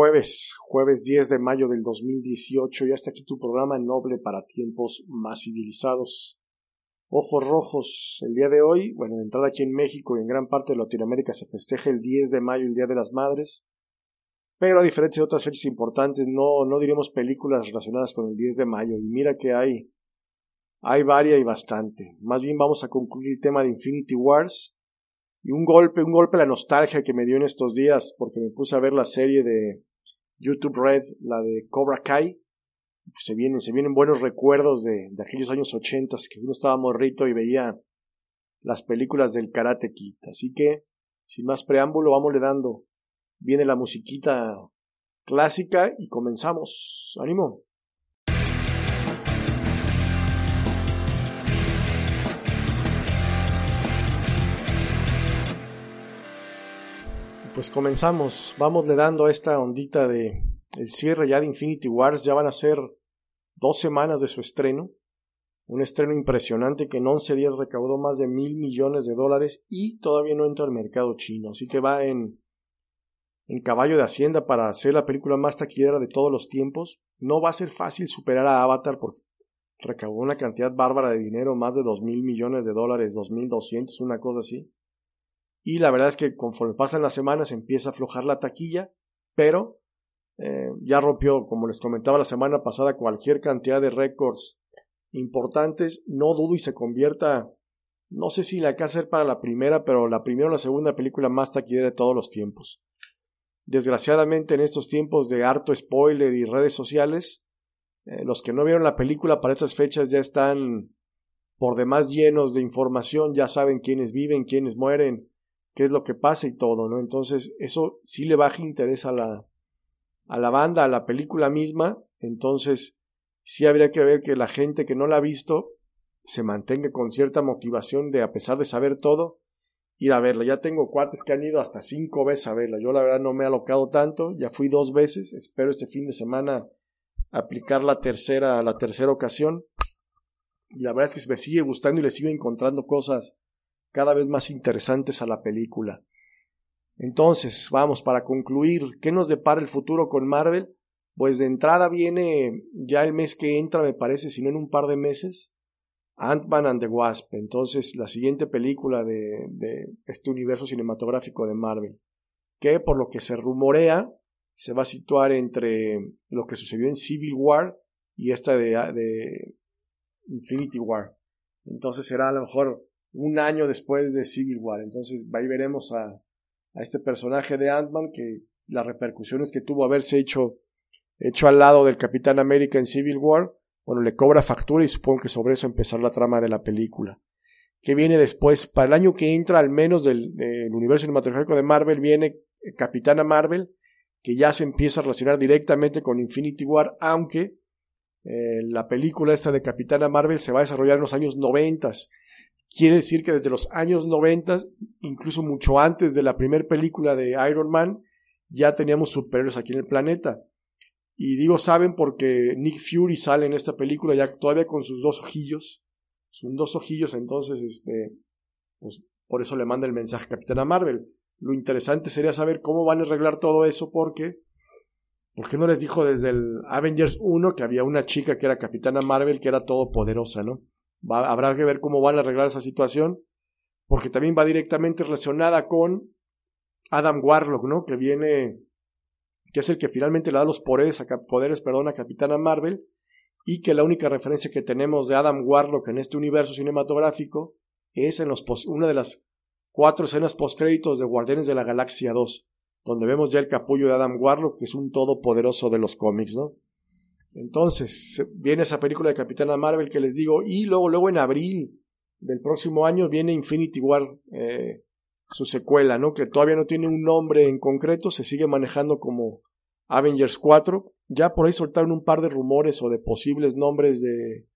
jueves, jueves 10 de mayo del 2018, y hasta aquí tu programa Noble para tiempos más civilizados. Ojos rojos, el día de hoy, bueno, de entrada aquí en México y en gran parte de Latinoamérica se festeja el 10 de mayo, el Día de las Madres, pero a diferencia de otras fechas importantes, no, no diremos películas relacionadas con el 10 de mayo, y mira que hay, hay varia y bastante. Más bien vamos a concluir el tema de Infinity Wars, y un golpe, un golpe a la nostalgia que me dio en estos días, porque me puse a ver la serie de YouTube Red, la de Cobra Kai. Pues se vienen, se vienen buenos recuerdos de, de aquellos años ochentas que uno estaba morrito y veía las películas del Karate Kid. Así que, sin más preámbulo, vamos le dando. Viene la musiquita clásica y comenzamos. ¡Ánimo! Pues comenzamos, vamos le dando esta ondita de el cierre ya de Infinity Wars, ya van a ser dos semanas de su estreno, un estreno impresionante que en 11 días recaudó más de mil millones de dólares y todavía no entra al mercado chino, así que va en, en caballo de hacienda para ser la película más taquillera de todos los tiempos. No va a ser fácil superar a Avatar porque recaudó una cantidad bárbara de dinero, más de dos mil millones de dólares, dos mil doscientos, una cosa así. Y la verdad es que conforme pasan las semanas empieza a aflojar la taquilla, pero eh, ya rompió, como les comentaba la semana pasada, cualquier cantidad de récords importantes. No dudo y se convierta, no sé si la hacer para la primera, pero la primera o la segunda película más taquillera de todos los tiempos. Desgraciadamente en estos tiempos de harto spoiler y redes sociales, eh, los que no vieron la película para estas fechas ya están por demás llenos de información, ya saben quiénes viven, quiénes mueren, qué es lo que pasa y todo, ¿no? Entonces, eso sí le baja interés a la, a la banda, a la película misma, entonces sí habría que ver que la gente que no la ha visto se mantenga con cierta motivación de, a pesar de saber todo, ir a verla. Ya tengo cuates que han ido hasta cinco veces a verla. Yo la verdad no me he alocado tanto, ya fui dos veces, espero este fin de semana aplicar la tercera, la tercera ocasión. Y la verdad es que me sigue gustando y le sigo encontrando cosas cada vez más interesantes a la película. Entonces, vamos, para concluir, ¿qué nos depara el futuro con Marvel? Pues de entrada viene ya el mes que entra, me parece, si no en un par de meses, Ant-Man and the Wasp. Entonces, la siguiente película de, este universo cinematográfico de Marvel, que por lo que se rumorea, se va a situar entre lo que sucedió en Civil War y esta de, de Infinity War. Entonces será a lo mejor un año después de Civil War. Entonces ahí veremos a, a este personaje de Ant-Man que las repercusiones que tuvo haberse hecho, hecho al lado del Capitán América en Civil War, bueno, le cobra factura y supongo que sobre eso empezar la trama de la película. Que viene después, para el año que entra, al menos del, del universo cinematográfico de Marvel, viene Capitana Marvel, que ya se empieza a relacionar directamente con Infinity War, aunque eh, la película esta de Capitana Marvel se va a desarrollar en los años noventas Quiere decir que desde los años 90, incluso mucho antes de la primera película de Iron Man, ya teníamos superhéroes aquí en el planeta. Y digo saben porque Nick Fury sale en esta película ya todavía con sus dos ojillos. Son dos ojillos, entonces, este, pues por eso le manda el mensaje a Capitana Marvel. Lo interesante sería saber cómo van a arreglar todo eso porque, ¿por qué no les dijo desde el Avengers 1 que había una chica que era Capitana Marvel que era todopoderosa, ¿no? Habrá que ver cómo van a arreglar esa situación, porque también va directamente relacionada con Adam Warlock, ¿no? Que viene, que es el que finalmente le da los poderes a, poderes, perdón, a Capitana Marvel, y que la única referencia que tenemos de Adam Warlock en este universo cinematográfico es en los una de las cuatro escenas postcréditos de Guardianes de la Galaxia 2, donde vemos ya el capullo de Adam Warlock, que es un todopoderoso de los cómics, ¿no? Entonces, viene esa película de Capitana Marvel que les digo, y luego, luego en abril del próximo año viene Infinity War, eh, su secuela, ¿no? Que todavía no tiene un nombre en concreto, se sigue manejando como Avengers 4. Ya por ahí soltaron un par de rumores o de posibles nombres de,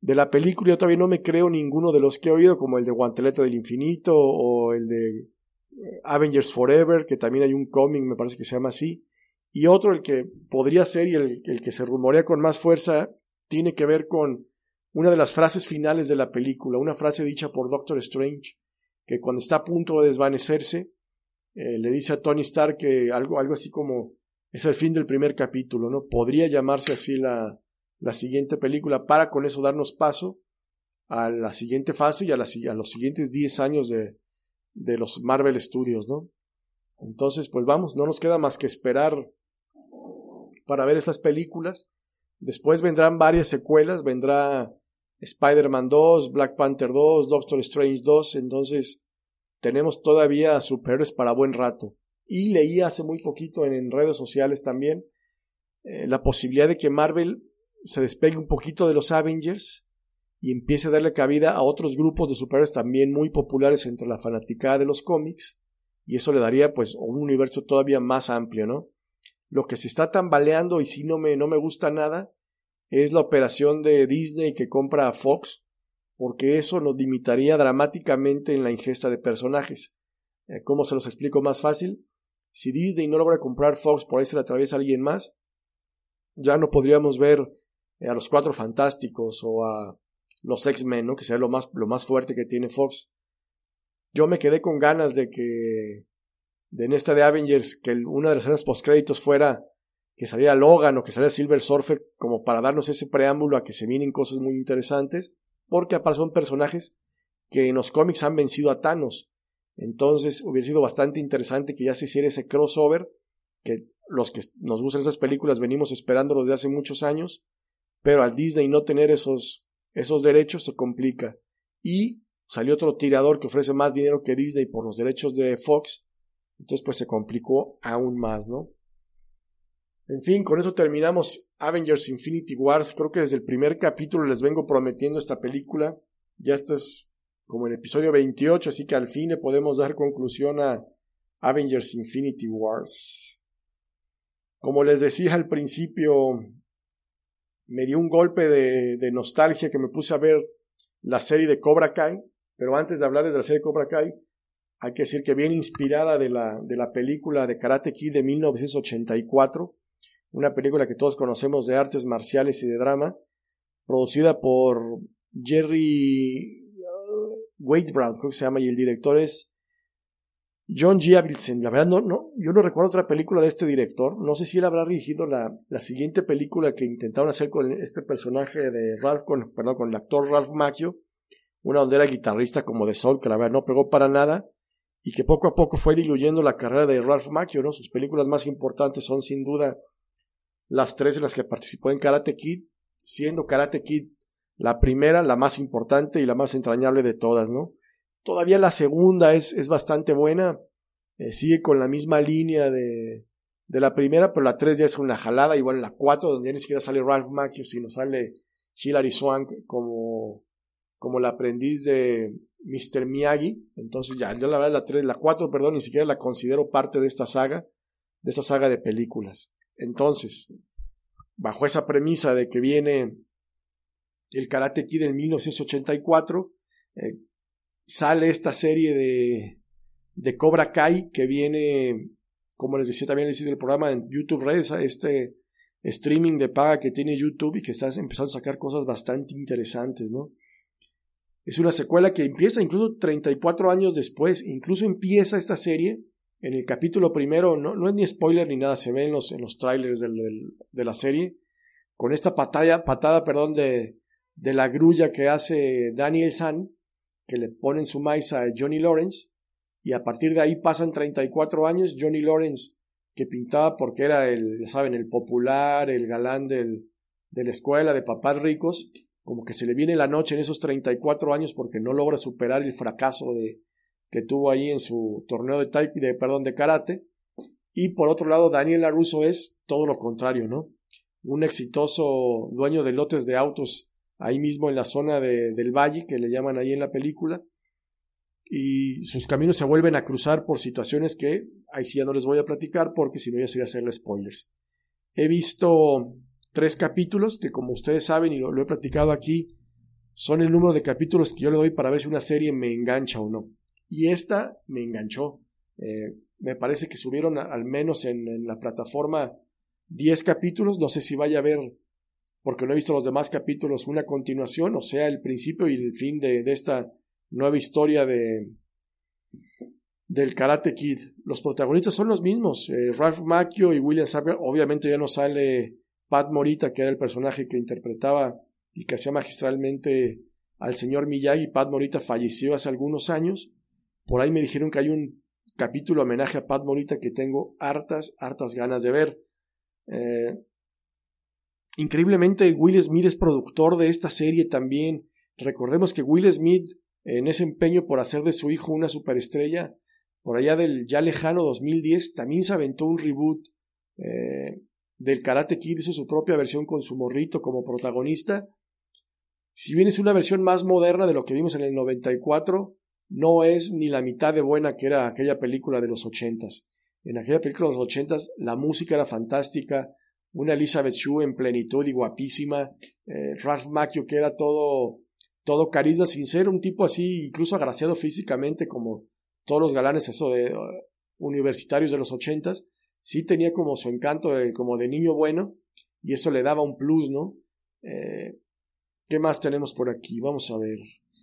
de la película. Yo todavía no me creo ninguno de los que he oído, como el de Guantelete del Infinito o el de eh, Avengers Forever, que también hay un cómic, me parece que se llama así. Y otro, el que podría ser y el, que se rumorea con más fuerza, tiene que ver con una de las frases finales de la película, una frase dicha por Doctor Strange, que cuando está a punto de desvanecerse, eh, le dice a Tony Stark que algo, algo así como es el fin del primer capítulo, ¿no? Podría llamarse así la, la siguiente película para con eso darnos paso a la siguiente fase y a, a los siguientes 10 años de, de los Marvel Studios, ¿no? Entonces, pues vamos, no nos queda más que esperar para ver estas películas. Después vendrán varias secuelas, vendrá Spider-Man 2, Black Panther 2, Doctor Strange 2, entonces tenemos todavía superhéroes para buen rato. Y leí hace muy poquito en, redes sociales también eh, la posibilidad de que Marvel se despegue un poquito de los Avengers y empiece a darle cabida a otros grupos de superhéroes también muy populares entre la fanaticada de los cómics y eso le daría pues un universo todavía más amplio, ¿no? Lo que se está tambaleando y si no me, no me gusta nada es la operación de Disney que compra a Fox, porque eso nos limitaría dramáticamente en la ingesta de personajes. Eh, ¿Cómo se los explico más fácil? Si Disney no logra comprar Fox, por ahí se la atraviesa alguien más, ya no podríamos ver a los Cuatro Fantásticos o a los X-Men, ¿no? que sería lo más, lo más fuerte que tiene Fox. Yo me quedé con ganas de que de en esta de Avengers que una de las escenas post créditos fuera que saliera Logan o que saliera Silver Surfer como para darnos ese preámbulo a que se vienen cosas muy interesantes porque aparte son personajes que en los cómics han vencido a Thanos. Entonces hubiera sido bastante interesante que ya se hiciera ese crossover que los que nos gustan esas películas venimos esperándolo desde hace muchos años pero al Disney no tener esos esos derechos se complica. Y salió otro tirador que ofrece más dinero que Disney por los derechos de Fox entonces pues se complicó aún más, ¿no? En fin, con eso terminamos Avengers Infinity Wars. Creo que desde el primer capítulo les vengo prometiendo esta película. Ya esto es como el episodio 28, así que al fin le podemos dar conclusión a Avengers Infinity Wars. Como les decía al principio, me dio un golpe de, de nostalgia que me puse a ver la serie de Cobra Kai, pero antes de hablarles de la serie de Cobra Kai, hay que decir que viene inspirada de la, de la película de Karate Kid de 1984, una película que todos conocemos de artes marciales y de drama, producida por Jerry uh, Wade Brown, creo que se llama, y el director es John G. Avildsen. La verdad, no, no, yo no recuerdo otra película de este director. No sé si él habrá dirigido la, la siguiente película que intentaron hacer con este personaje de Ralph, con, perdón, con el actor Ralph Macchio, una donde era guitarrista como de Soul, que la verdad no pegó para nada y que poco a poco fue diluyendo la carrera de Ralph Macchio, ¿no? Sus películas más importantes son sin duda las tres en las que participó en Karate Kid, siendo Karate Kid la primera, la más importante y la más entrañable de todas, ¿no? Todavía la segunda es, es bastante buena, eh, sigue con la misma línea de, de la primera, pero la tres ya es una jalada, igual la cuatro, donde ya ni siquiera sale Ralph Macchio, sino sale Hilary Swank como, como la aprendiz de, Mr. Miyagi. Entonces ya, yo la verdad la 3, la 4, perdón, ni siquiera la considero parte de esta saga, de esta saga de películas. Entonces, bajo esa premisa de que viene el Karate Kid en 1984, eh, sale esta serie de, de Cobra Kai que viene, como les decía también les el programa en YouTube Red, este streaming de paga que tiene YouTube y que está empezando a sacar cosas bastante interesantes, ¿no? Es una secuela que empieza incluso 34 años después, incluso empieza esta serie en el capítulo primero, no, es ni spoiler ni nada, se ve en los, en los trailers de la serie, con esta patada, patada perdón, de, de la grulla que hace Daniel San, que le ponen su maíz a Johnny Lawrence, y a partir de ahí pasan 34 años, Johnny Lawrence, que pintaba porque era el, saben, el popular, el galán del, de la escuela de papás ricos, como que se le viene la noche en esos 34 años porque no logra superar el fracaso de, que tuvo ahí en su torneo de, type, de, perdón, de karate. Y por otro lado, Daniel LaRusso es todo lo contrario, ¿no? Un exitoso dueño de lotes de autos ahí mismo en la zona de, del valle, que le llaman ahí en la película. Y sus caminos se vuelven a cruzar por situaciones que ahí sí ya no les voy a platicar porque si no ya sería hacerle spoilers. He visto tres capítulos que como ustedes saben y lo, he platicado aquí, son el número de capítulos que yo le doy para ver si una serie me engancha o no. Y esta me enganchó. Eh, me parece que subieron al menos en, la plataforma 10 capítulos. No sé si vaya a ver, porque no he visto los demás capítulos, una continuación, o sea, el principio y el fin de, esta nueva historia de, del Karate Kid. Los protagonistas son los mismos, eh, Ralph Macchio y William Sapper. Obviamente ya no sale Pat Morita, que era el personaje que interpretaba y que hacía magistralmente al señor Miyagi. Pat Morita falleció hace algunos años. Por ahí me dijeron que hay un capítulo homenaje a Pat Morita que tengo hartas, hartas ganas de ver. Eh, increíblemente, Will Smith es productor de esta serie también. Recordemos que Will Smith, en ese empeño por hacer de su hijo una superestrella, por allá del ya lejano 2010, también se aventó un reboot eh, del Karate Kid, hizo su propia versión con su morrito como protagonista. Si bien es una versión más moderna de lo que vimos en el 94, no es ni la mitad de buena que era aquella película de los ochentas. En aquella película de los ochentas la música era fantástica, una Elizabeth Shue en plenitud y guapísima, eh, Ralph Macchio que era todo, todo carisma sin ser un tipo así, incluso agraciado físicamente como todos los galanes de uh, universitarios de los ochentas, sí tenía como su encanto de, como de niño bueno y eso le daba un plus, ¿no? Eh, ¿Qué más tenemos por aquí? Vamos a ver.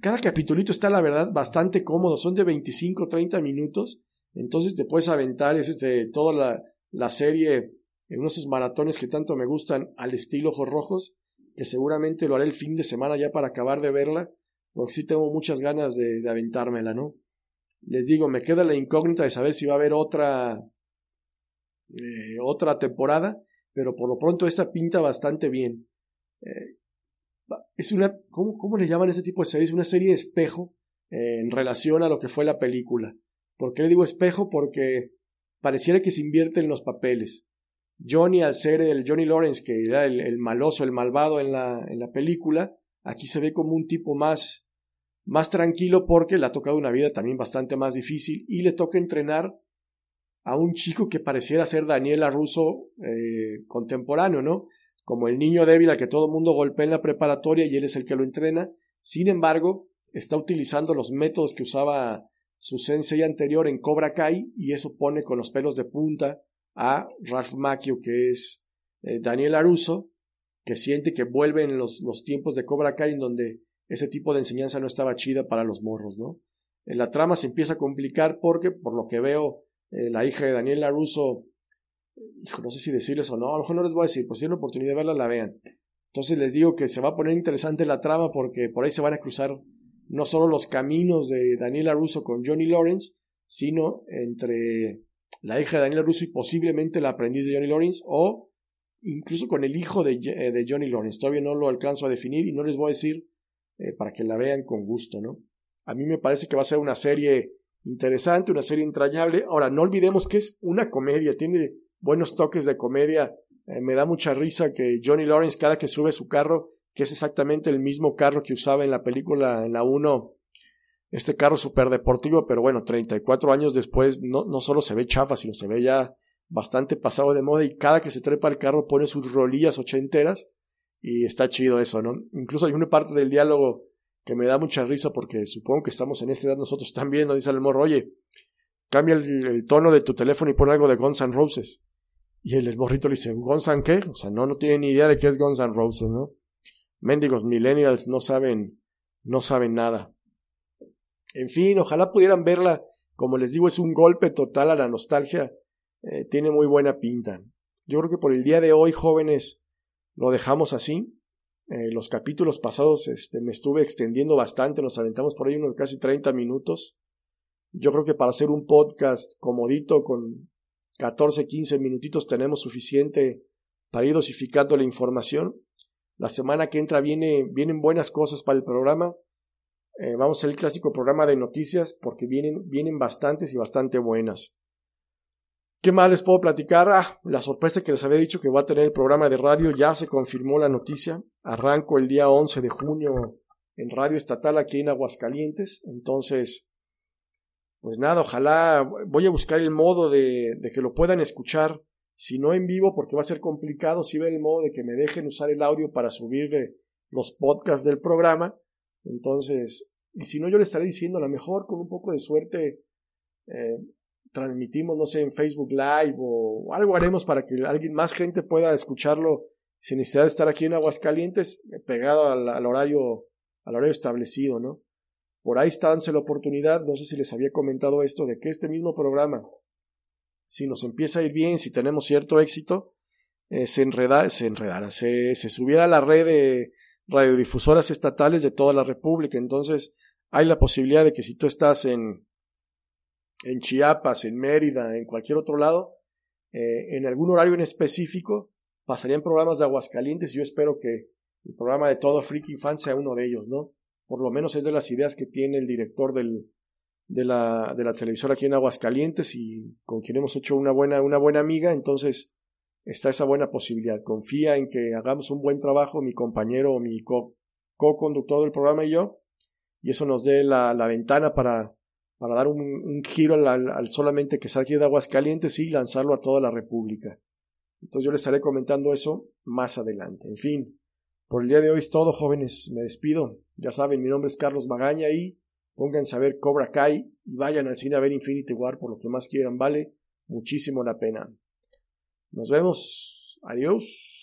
Cada capitulito está, la verdad, bastante cómodo. Son de 25, 30 minutos. Entonces te puedes aventar este, toda la, la serie en unos maratones que tanto me gustan al estilo Ojos Rojos, que seguramente lo haré el fin de semana ya para acabar de verla, porque sí tengo muchas ganas de aventármela, ¿no? Les digo, me queda la incógnita de saber si va a haber otra, eh, otra temporada, pero por lo pronto esta pinta bastante bien. Eh, es una, ¿cómo, ¿cómo, le llaman ese tipo de series? Una serie de espejo eh, en relación a lo que fue la película. ¿Por qué le digo espejo? Porque pareciera que se invierten los papeles. Johnny, al ser el Johnny Lawrence, que era el, el maloso, el malvado en la, en la película, aquí se ve como un tipo más, más tranquilo porque le ha tocado una vida también bastante más difícil y le toca entrenar a un chico que pareciera ser Daniela Russo eh, contemporáneo, ¿no? como el niño débil al que todo mundo golpea en la preparatoria y él es el que lo entrena. Sin embargo, está utilizando los métodos que usaba su sensei anterior en Cobra Kai y eso pone con los pelos de punta a Ralph Macchio, que es eh, Daniel Aruso, que siente que vuelven los, los tiempos de Cobra Kai en donde ese tipo de enseñanza no estaba chida para los morros, ¿no? En la trama se empieza a complicar porque, por lo que veo, eh, la hija de Daniel Laruso hijo, no sé si decirles o no, a lo mejor no les voy a decir, pues si tienen oportunidad de verla, la vean. Entonces les digo que se va a poner interesante la trama porque por ahí se van a cruzar no solo los caminos de Daniela Russo con Johnny Lawrence, sino entre la hija de Daniela Russo y posiblemente la aprendiz de Johnny Lawrence o incluso con el hijo de, eh, de Johnny Lawrence. Todavía no lo alcanzo a definir y no les voy a decir eh, para que la vean con gusto, ¿no? A mí me parece que va a ser una serie interesante, una serie entrañable. Ahora, no olvidemos que es una comedia, tiene buenos toques de comedia. Eh, me da mucha risa que Johnny Lawrence cada que sube su carro, que es exactamente el mismo carro que usaba en la película, en la 1, este carro super deportivo, pero bueno, 34 años después no, no solo se ve chafa, sino se ve ya bastante pasado de moda y cada que se trepa el carro pone sus rolillas ochenteras y está chido eso, ¿no? Incluso hay una parte del diálogo que me da mucha risa porque supongo que estamos en esta edad nosotros también, dice el morro, oye, cambia el, el, tono de tu teléfono y pon algo de Guns N' Roses. Y el morrito le dice, ¿Guns qué? O sea, no, no tiene ni idea de qué es Guns N' Roses, ¿no? Mendigos millennials no saben, no saben nada. En fin, ojalá pudieran verla. Como les digo, es un golpe total a la nostalgia. Eh, tiene muy buena pinta. Yo creo que por el día de hoy, jóvenes, lo dejamos así. Eh, los capítulos pasados este, me estuve extendiendo bastante, nos aventamos por ahí unos casi 30 minutos. Yo creo que para hacer un podcast comodito con 14, 15 minutitos tenemos suficiente para ir dosificando la información. La semana que entra viene, vienen buenas cosas para el programa. Eh, vamos a hacer el clásico programa de noticias porque vienen, vienen bastantes y bastante buenas. ¿Qué más les puedo platicar? Ah, la sorpresa que les había dicho que va a tener el programa de radio ya se confirmó la noticia. Arranco el día 11 de junio en Radio Estatal aquí en Aguascalientes. Entonces, pues nada, ojalá voy a buscar el modo de, de, que lo puedan escuchar, si no en vivo, porque va a ser complicado, si ver el modo de que me dejen usar el audio para subir los podcasts del programa. Entonces, y si no, yo le estaré diciendo, a lo mejor con un poco de suerte, eh, transmitimos, no sé, en Facebook Live o algo haremos para que alguien más gente pueda escucharlo sin necesidad de estar aquí en Aguascalientes, pegado al, al horario, al horario establecido, ¿no? por ahí está dándose la oportunidad, no sé si les había comentado esto, de que este mismo programa, si nos empieza a ir bien, si tenemos cierto éxito, eh, se, enreda, se enredara, se, se subiera a la red de radiodifusoras estatales de toda la República. Entonces, hay la posibilidad de que si tú estás en, en Chiapas, en Mérida, en cualquier otro lado, eh, en algún horario en específico, pasarían programas de Aguascalientes y yo espero que el programa de todo Freaky Fan sea uno de ellos, ¿no? Por lo menos es de las ideas que tiene el director de, la, televisora aquí en Aguascalientes y con quien hemos hecho una buena, una buena amiga, entonces está esa buena posibilidad. Confía en que hagamos un buen trabajo mi compañero o mi co-conductor del programa y yo, y eso nos dé la ventana para, para dar un, giro al, al, solamente que salga de Aguascalientes y lanzarlo a toda la República. Entonces yo les estaré comentando eso más adelante. En fin, por el día de hoy es todo, jóvenes. Me despido. Ya saben, mi nombre es Carlos Magaña y pónganse a ver Cobra Kai y vayan al cine a ver Infinity War por lo que más quieran. Vale muchísimo la pena. Nos vemos. Adiós.